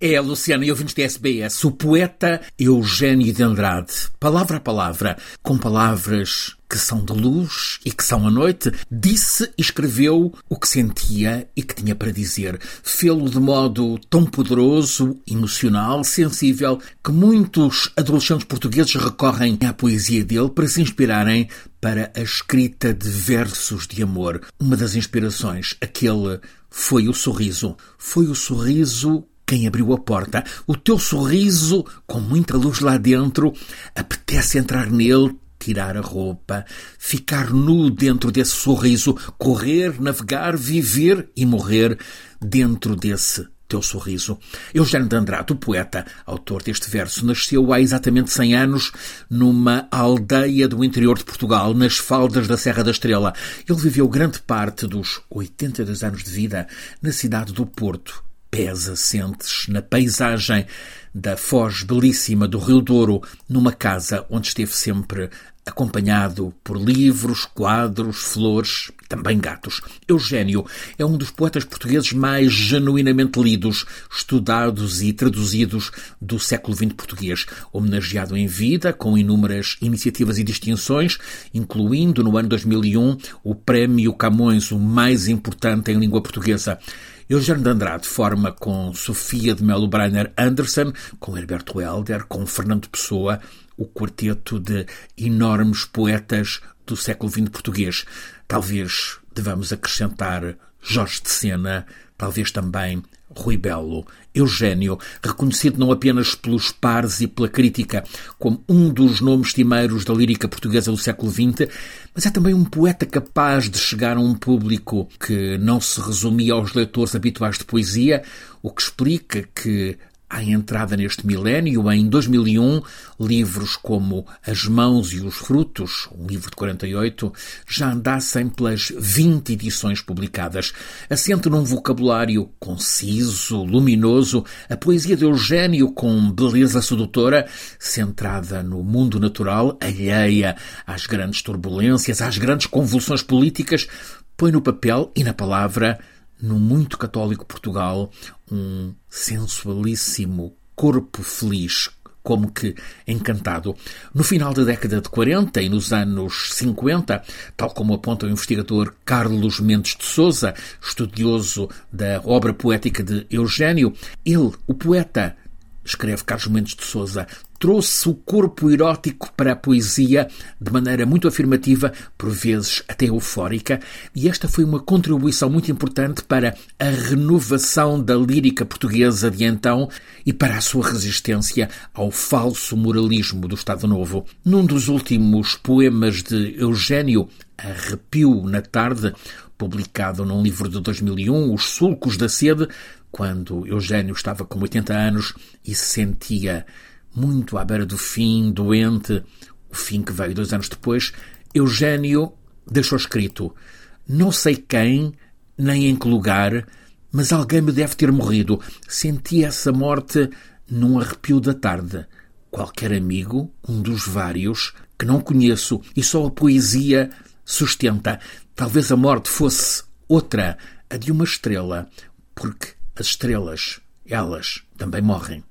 É, Luciana e ouvintes da SBS, o poeta Eugênio de Andrade, palavra a palavra, com palavras que são de luz e que são à noite, disse e escreveu o que sentia e que tinha para dizer. Fê-lo de modo tão poderoso, emocional, sensível, que muitos adolescentes portugueses recorrem à poesia dele para se inspirarem para a escrita de versos de amor. Uma das inspirações, aquele foi o sorriso. Foi o sorriso quem abriu a porta. O teu sorriso, com muita luz lá dentro, apetece entrar nele, tirar a roupa, ficar nu dentro desse sorriso, correr, navegar, viver e morrer dentro desse teu sorriso. Eugênio de Andrade, o poeta, autor deste verso, nasceu há exatamente 100 anos numa aldeia do interior de Portugal, nas faldas da Serra da Estrela. Ele viveu grande parte dos 82 anos de vida na cidade do Porto, pés assentes na paisagem da foz belíssima do Rio Douro, numa casa onde esteve sempre acompanhado por livros, quadros, flores, também gatos. Eugênio é um dos poetas portugueses mais genuinamente lidos, estudados e traduzidos do século XX português, homenageado em vida com inúmeras iniciativas e distinções, incluindo no ano 2001 o Prémio Camões, o mais importante em língua portuguesa. Eugênio de Andrade forma com Sofia de Melo Breiner Anderson, com Herberto Helder, com Fernando Pessoa, o quarteto de enormes poetas do século XX português. Talvez devamos acrescentar Jorge de Sena, talvez também Rui Belo, Eugênio, reconhecido não apenas pelos pares e pela crítica como um dos nomes timeiros da lírica portuguesa do século XX, mas é também um poeta capaz de chegar a um público que não se resumia aos leitores habituais de poesia, o que explica que à entrada neste milénio, em 2001, livros como As Mãos e os Frutos, um livro de 48, já andassem pelas 20 edições publicadas. Assente num vocabulário conciso, luminoso, a poesia de Eugênio com beleza sedutora, centrada no mundo natural, alheia às grandes turbulências, às grandes convulsões políticas, põe no papel e na palavra no muito católico Portugal, um sensualíssimo corpo feliz, como que encantado. No final da década de 40 e nos anos 50, tal como aponta o investigador Carlos Mendes de Souza, estudioso da obra poética de Eugênio, ele, o poeta, escreve Carlos Mendes de Souza, trouxe o corpo erótico para a poesia de maneira muito afirmativa, por vezes até eufórica, e esta foi uma contribuição muito importante para a renovação da lírica portuguesa de então e para a sua resistência ao falso moralismo do Estado Novo. Num dos últimos poemas de Eugênio, Arrepio na Tarde, publicado num livro de 2001, Os Sulcos da Sede, quando Eugênio estava com 80 anos e se sentia muito à beira do fim, doente, o fim que veio dois anos depois, Eugênio deixou escrito: Não sei quem, nem em que lugar, mas alguém me deve ter morrido. Senti essa morte num arrepio da tarde. Qualquer amigo, um dos vários, que não conheço e só a poesia sustenta. Talvez a morte fosse outra, a de uma estrela, porque as estrelas, elas, também morrem.